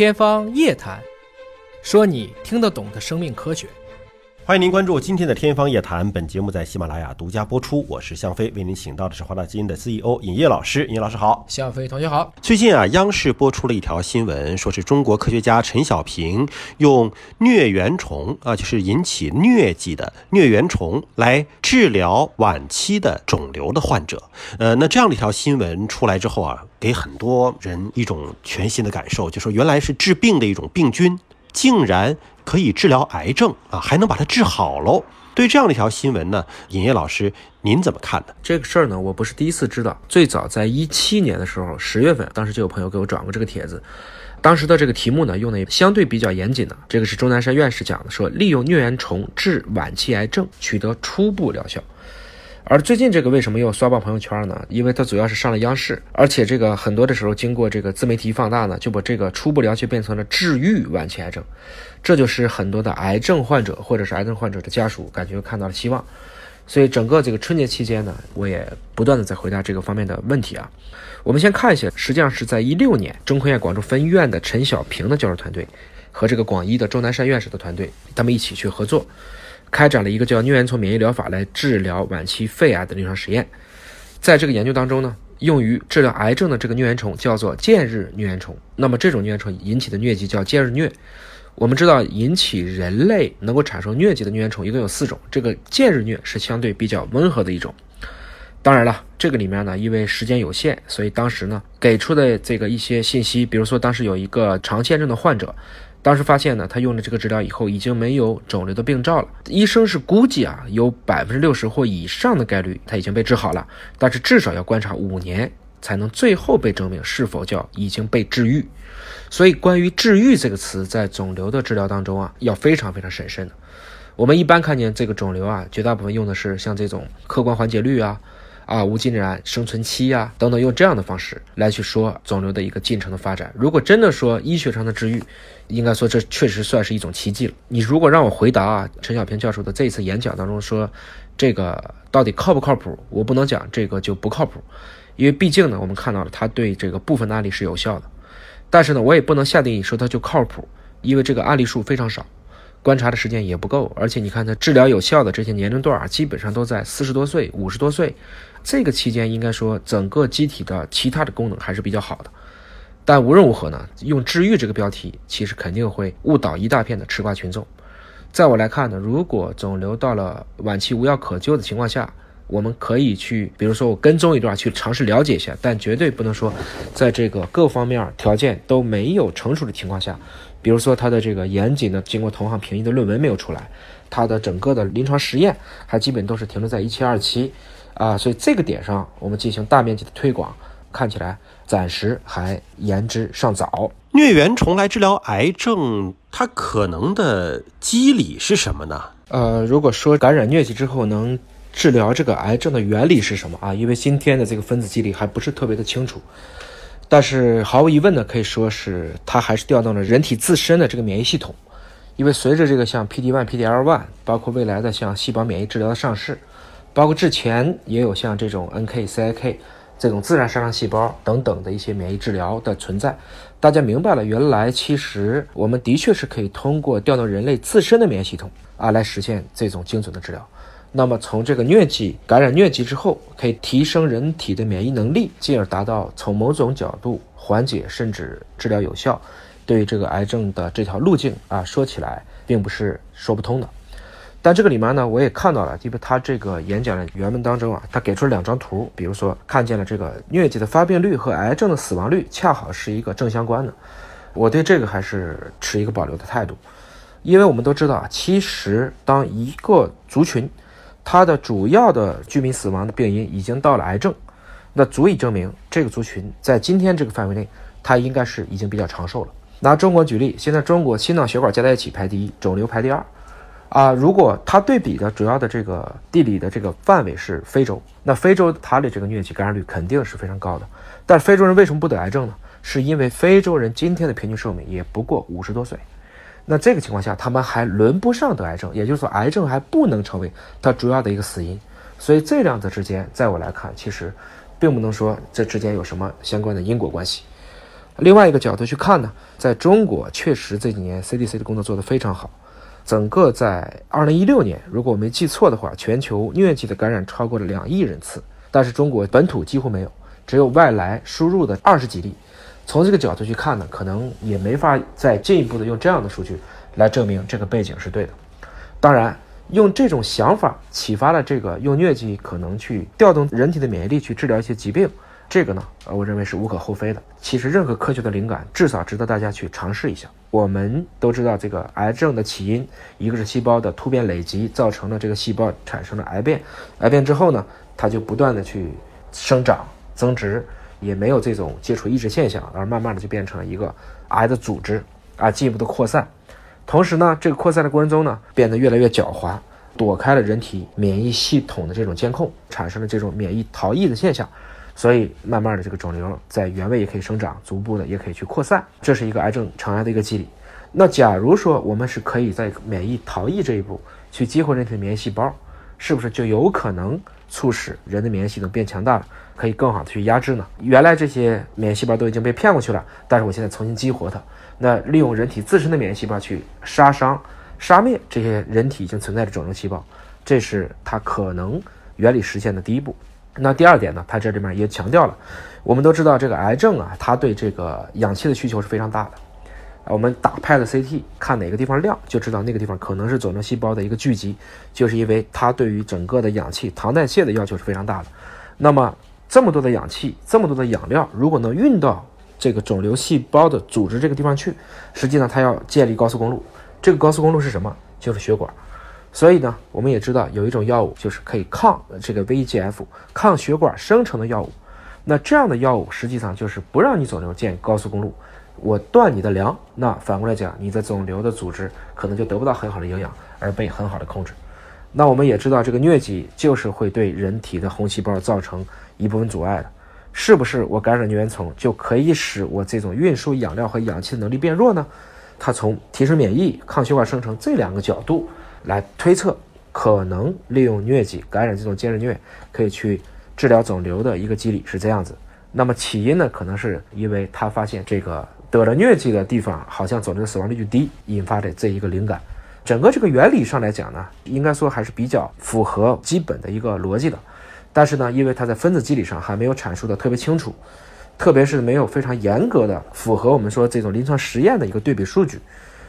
天方夜谭，说你听得懂的生命科学。欢迎您关注今天的《天方夜谭》，本节目在喜马拉雅独家播出。我是向飞，为您请到的是华大基因的 CEO 尹烨老师。尹烨老师好，向飞同学好。最近啊，央视播出了一条新闻，说是中国科学家陈小平用疟原虫啊，就是引起疟疾的疟原虫来治疗晚期的肿瘤的患者。呃，那这样的一条新闻出来之后啊，给很多人一种全新的感受，就说原来是治病的一种病菌。竟然可以治疗癌症啊，还能把它治好喽！对这样的一条新闻呢，尹烨老师您怎么看呢？这个事儿呢，我不是第一次知道。最早在一七年的时候，十月份，当时就有朋友给我转过这个帖子。当时的这个题目呢，用的也相对比较严谨的。这个是钟南山院士讲的，说利用疟原虫治晚期癌症，取得初步疗效。而最近这个为什么又刷爆朋友圈呢？因为它主要是上了央视，而且这个很多的时候经过这个自媒体放大呢，就把这个初步疗效变成了治愈晚期癌症，这就是很多的癌症患者或者是癌症患者的家属感觉看到了希望。所以整个这个春节期间呢，我也不断的在回答这个方面的问题啊。我们先看一下，实际上是在一六年，中科院广州分院的陈小平的教授团队和这个广医的钟南山院士的团队，他们一起去合作。开展了一个叫疟原虫免疫疗法来治疗晚期肺癌的临床实验，在这个研究当中呢，用于治疗癌症的这个疟原虫叫做剑日疟原虫。那么这种疟原虫引起的疟疾叫剑日疟。我们知道引起人类能够产生疟疾的疟原虫一共有四种，这个剑日疟是相对比较温和的一种。当然了，这个里面呢，因为时间有限，所以当时呢给出的这个一些信息，比如说当时有一个肠腺症的患者。当时发现呢，他用了这个治疗以后，已经没有肿瘤的病灶了。医生是估计啊，有百分之六十或以上的概率他已经被治好了，但是至少要观察五年才能最后被证明是否叫已经被治愈。所以，关于“治愈”这个词，在肿瘤的治疗当中啊，要非常非常审慎的。我们一般看见这个肿瘤啊，绝大部分用的是像这种客观缓解率啊。啊，无尽染生存期呀，等等，用这样的方式来去说肿瘤的一个进程的发展。如果真的说医学上的治愈，应该说这确实算是一种奇迹了。你如果让我回答啊，陈小平教授的这一次演讲当中说这个到底靠不靠谱，我不能讲这个就不靠谱，因为毕竟呢，我们看到了他对这个部分的案例是有效的，但是呢，我也不能下定义说它就靠谱，因为这个案例数非常少。观察的时间也不够，而且你看它治疗有效的这些年龄段啊，基本上都在四十多岁、五十多岁，这个期间应该说整个机体的其他的功能还是比较好的。但无论如何呢，用治愈这个标题，其实肯定会误导一大片的吃瓜群众。在我来看呢，如果肿瘤到了晚期无药可救的情况下，我们可以去，比如说我跟踪一段去尝试了解一下，但绝对不能说在这个各方面条件都没有成熟的情况下。比如说，他的这个严谨的经过同行评议的论文没有出来，他的整个的临床实验还基本都是停留在一期、二期，啊，所以这个点上我们进行大面积的推广，看起来暂时还言之尚早。疟原虫来治疗癌症，它可能的机理是什么呢？呃，如果说感染疟疾之后能治疗这个癌症的原理是什么啊？因为今天的这个分子机理还不是特别的清楚。但是毫无疑问呢，可以说是它还是调动了人体自身的这个免疫系统，因为随着这个像 PD-1、PD-L1，包括未来的像细胞免疫治疗的上市，包括之前也有像这种 NK、CIK 这种自然杀伤细胞等等的一些免疫治疗的存在，大家明白了，原来其实我们的确是可以通过调动人类自身的免疫系统啊，来实现这种精准的治疗。那么从这个疟疾感染疟疾之后，可以提升人体的免疫能力，进而达到从某种角度缓解甚至治疗有效。对于这个癌症的这条路径啊，说起来并不是说不通的。但这个里面呢，我也看到了，因为他这个演讲的原文当中啊，他给出了两张图，比如说看见了这个疟疾的发病率和癌症的死亡率恰好是一个正相关的。我对这个还是持一个保留的态度，因为我们都知道啊，其实当一个族群它的主要的居民死亡的病因已经到了癌症，那足以证明这个族群在今天这个范围内，它应该是已经比较长寿了。拿中国举例，现在中国心脏血管加在一起排第一，肿瘤排第二，啊，如果它对比的主要的这个地理的这个范围是非洲，那非洲它的这个疟疾感染率肯定是非常高的。但非洲人为什么不得癌症呢？是因为非洲人今天的平均寿命也不过五十多岁。那这个情况下，他们还轮不上得癌症，也就是说，癌症还不能成为它主要的一个死因。所以这两者之间，在我来看，其实并不能说这之间有什么相关的因果关系。另外一个角度去看呢，在中国确实这几年 CDC 的工作做得非常好。整个在2016年，如果我没记错的话，全球疟疾的感染超过了两亿人次，但是中国本土几乎没有，只有外来输入的二十几例。从这个角度去看呢，可能也没法再进一步的用这样的数据来证明这个背景是对的。当然，用这种想法启发了这个用疟疾可能去调动人体的免疫力去治疗一些疾病，这个呢，呃，我认为是无可厚非的。其实任何科学的灵感，至少值得大家去尝试一下。我们都知道，这个癌症的起因，一个是细胞的突变累积，造成了这个细胞产生了癌变，癌变之后呢，它就不断的去生长增殖。也没有这种接触抑制现象，而慢慢的就变成了一个癌的组织啊，进一步的扩散。同时呢，这个扩散的过程中呢，变得越来越狡猾，躲开了人体免疫系统的这种监控，产生了这种免疫逃逸的现象。所以慢慢的，这个肿瘤在原位也可以生长，逐步的也可以去扩散，这是一个癌症成癌的一个机理。那假如说我们是可以在免疫逃逸这一步去激活人体的免疫细胞，是不是就有可能促使人的免疫系统变强大了？可以更好的去压制呢？原来这些免疫细胞都已经被骗过去了，但是我现在重新激活它，那利用人体自身的免疫细胞去杀伤、杀灭这些人体已经存在的肿瘤细胞，这是它可能原理实现的第一步。那第二点呢？它这里面也强调了，我们都知道这个癌症啊，它对这个氧气的需求是非常大的。我们打拍的 CT 看哪个地方亮，就知道那个地方可能是肿瘤细胞的一个聚集，就是因为它对于整个的氧气糖代谢的要求是非常大的。那么这么多的氧气，这么多的养料，如果能运到这个肿瘤细胞的组织这个地方去，实际上它要建立高速公路。这个高速公路是什么？就是血管。所以呢，我们也知道有一种药物就是可以抗这个 VEGF、抗血管生成的药物。那这样的药物实际上就是不让你肿瘤建高速公路，我断你的粮。那反过来讲，你的肿瘤的组织可能就得不到很好的营养，而被很好的控制。那我们也知道，这个疟疾就是会对人体的红细胞造成一部分阻碍的，是不是？我感染疟原虫就可以使我这种运输养料和氧气的能力变弱呢？它从提升免疫、抗血管生成这两个角度来推测，可能利用疟疾感染这种尖锐疟可以去治疗肿瘤的一个机理是这样子。那么起因呢，可能是因为他发现这个得了疟疾的地方好像肿瘤死亡率就低，引发的这一个灵感。整个这个原理上来讲呢，应该说还是比较符合基本的一个逻辑的，但是呢，因为它在分子机理上还没有阐述的特别清楚，特别是没有非常严格的符合我们说这种临床实验的一个对比数据，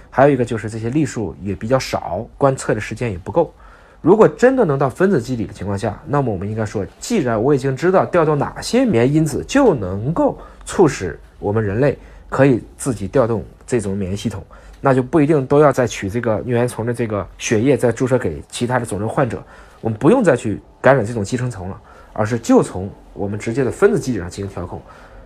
还有一个就是这些例数也比较少，观测的时间也不够。如果真的能到分子机理的情况下，那么我们应该说，既然我已经知道调动哪些免疫因子就能够促使我们人类可以自己调动这种免疫系统。那就不一定都要再取这个疟原虫的这个血液再注射给其他的肿瘤患者，我们不用再去感染这种寄生虫了，而是就从我们直接的分子机制上进行调控。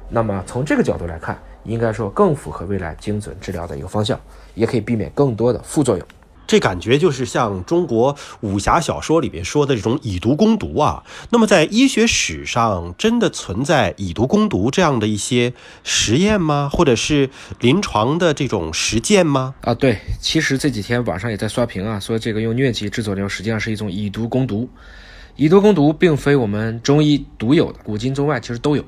那么从这个角度来看，应该说更符合未来精准治疗的一个方向，也可以避免更多的副作用。这感觉就是像中国武侠小说里边说的这种以毒攻毒啊。那么在医学史上，真的存在以毒攻毒这样的一些实验吗？或者是临床的这种实践吗？啊，对，其实这几天网上也在刷屏啊，说这个用疟疾治肿瘤实际上是一种以毒攻毒。以毒攻毒并非我们中医独有的，古今中外其实都有。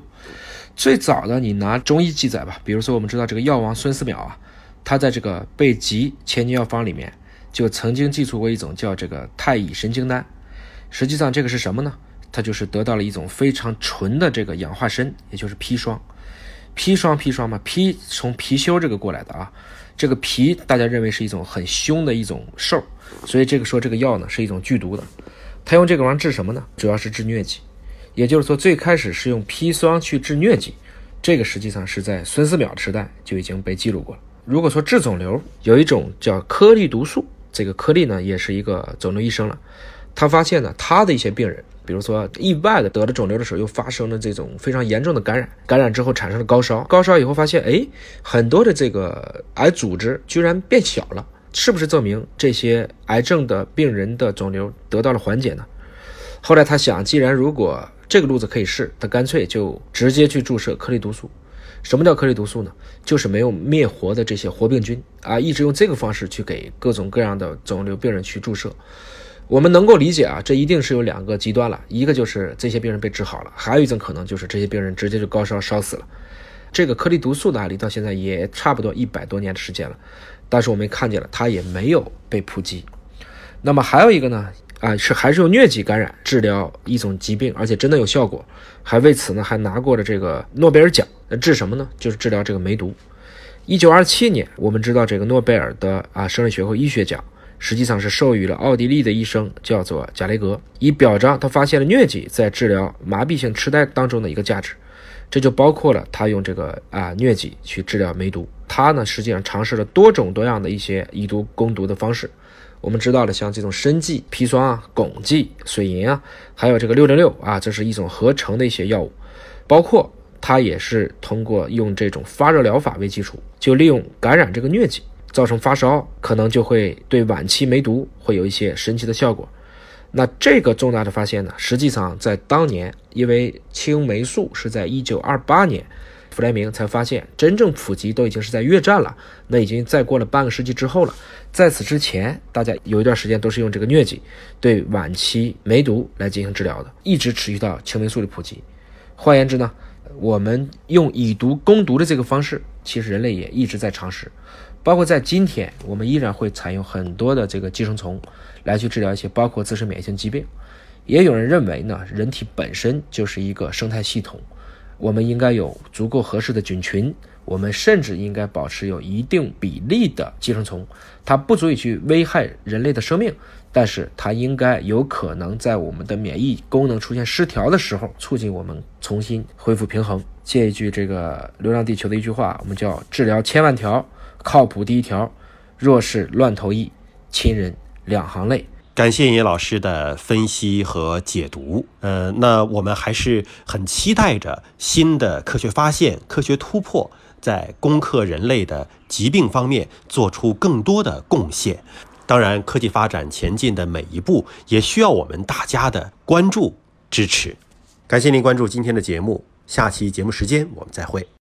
最早的你拿中医记载吧，比如说我们知道这个药王孙思邈啊，他在这个备急千金药方里面。就曾经记述过一种叫这个太乙神经丹，实际上这个是什么呢？它就是得到了一种非常纯的这个氧化砷，也就是砒霜。砒霜砒霜嘛，砒从貔貅这个过来的啊。这个貔大家认为是一种很凶的一种兽，所以这个说这个药呢是一种剧毒的。他用这个玩意治什么呢？主要是治疟疾。也就是说，最开始是用砒霜去治疟疾，这个实际上是在孙思邈时代就已经被记录过了。如果说治肿瘤，有一种叫颗粒毒素。这个颗粒呢，也是一个肿瘤医生了。他发现呢，他的一些病人，比如说意外的得了肿瘤的时候，又发生了这种非常严重的感染，感染之后产生了高烧，高烧以后发现，哎，很多的这个癌组织居然变小了，是不是证明这些癌症的病人的肿瘤得到了缓解呢？后来他想，既然如果这个路子可以试，他干脆就直接去注射颗粒毒素。什么叫颗粒毒素呢？就是没有灭活的这些活病菌啊，一直用这个方式去给各种各样的肿瘤病人去注射。我们能够理解啊，这一定是有两个极端了，一个就是这些病人被治好了，还有一种可能就是这些病人直接就高烧烧死了。这个颗粒毒素的案例到现在也差不多一百多年的时间了，但是我们看见了它也没有被普及。那么还有一个呢，啊是还是用疟疾感染治疗一种疾病，而且真的有效果，还为此呢还拿过了这个诺贝尔奖。那治什么呢？就是治疗这个梅毒。一九二七年，我们知道这个诺贝尔的啊生理学和医学奖，实际上是授予了奥地利的医生叫做贾雷格，以表彰他发现了疟疾在治疗麻痹性痴呆当中的一个价值。这就包括了他用这个啊疟疾去治疗梅毒。他呢实际上尝试了多种多样的一些以毒攻毒的方式。我们知道了，像这种参剂、砒霜啊、汞剂、水银啊，还有这个六零六啊，这是一种合成的一些药物，包括。它也是通过用这种发热疗法为基础，就利用感染这个疟疾造成发烧，可能就会对晚期梅毒会有一些神奇的效果。那这个重大的发现呢，实际上在当年，因为青霉素是在一九二八年，弗莱明才发现，真正普及都已经是在越战了，那已经再过了半个世纪之后了。在此之前，大家有一段时间都是用这个疟疾对晚期梅毒来进行治疗的，一直持续到青霉素的普及。换言之呢？我们用以毒攻毒的这个方式，其实人类也一直在尝试，包括在今天，我们依然会采用很多的这个寄生虫来去治疗一些包括自身免疫性疾病。也有人认为呢，人体本身就是一个生态系统，我们应该有足够合适的菌群。我们甚至应该保持有一定比例的寄生虫，它不足以去危害人类的生命，但是它应该有可能在我们的免疫功能出现失调的时候，促进我们重新恢复平衡。借一句这个《流浪地球》的一句话，我们叫治疗千万条，靠谱第一条。若是乱投医，亲人两行泪。感谢叶老师的分析和解读。呃，那我们还是很期待着新的科学发现、科学突破。在攻克人类的疾病方面做出更多的贡献。当然，科技发展前进的每一步也需要我们大家的关注支持。感谢您关注今天的节目，下期节目时间我们再会。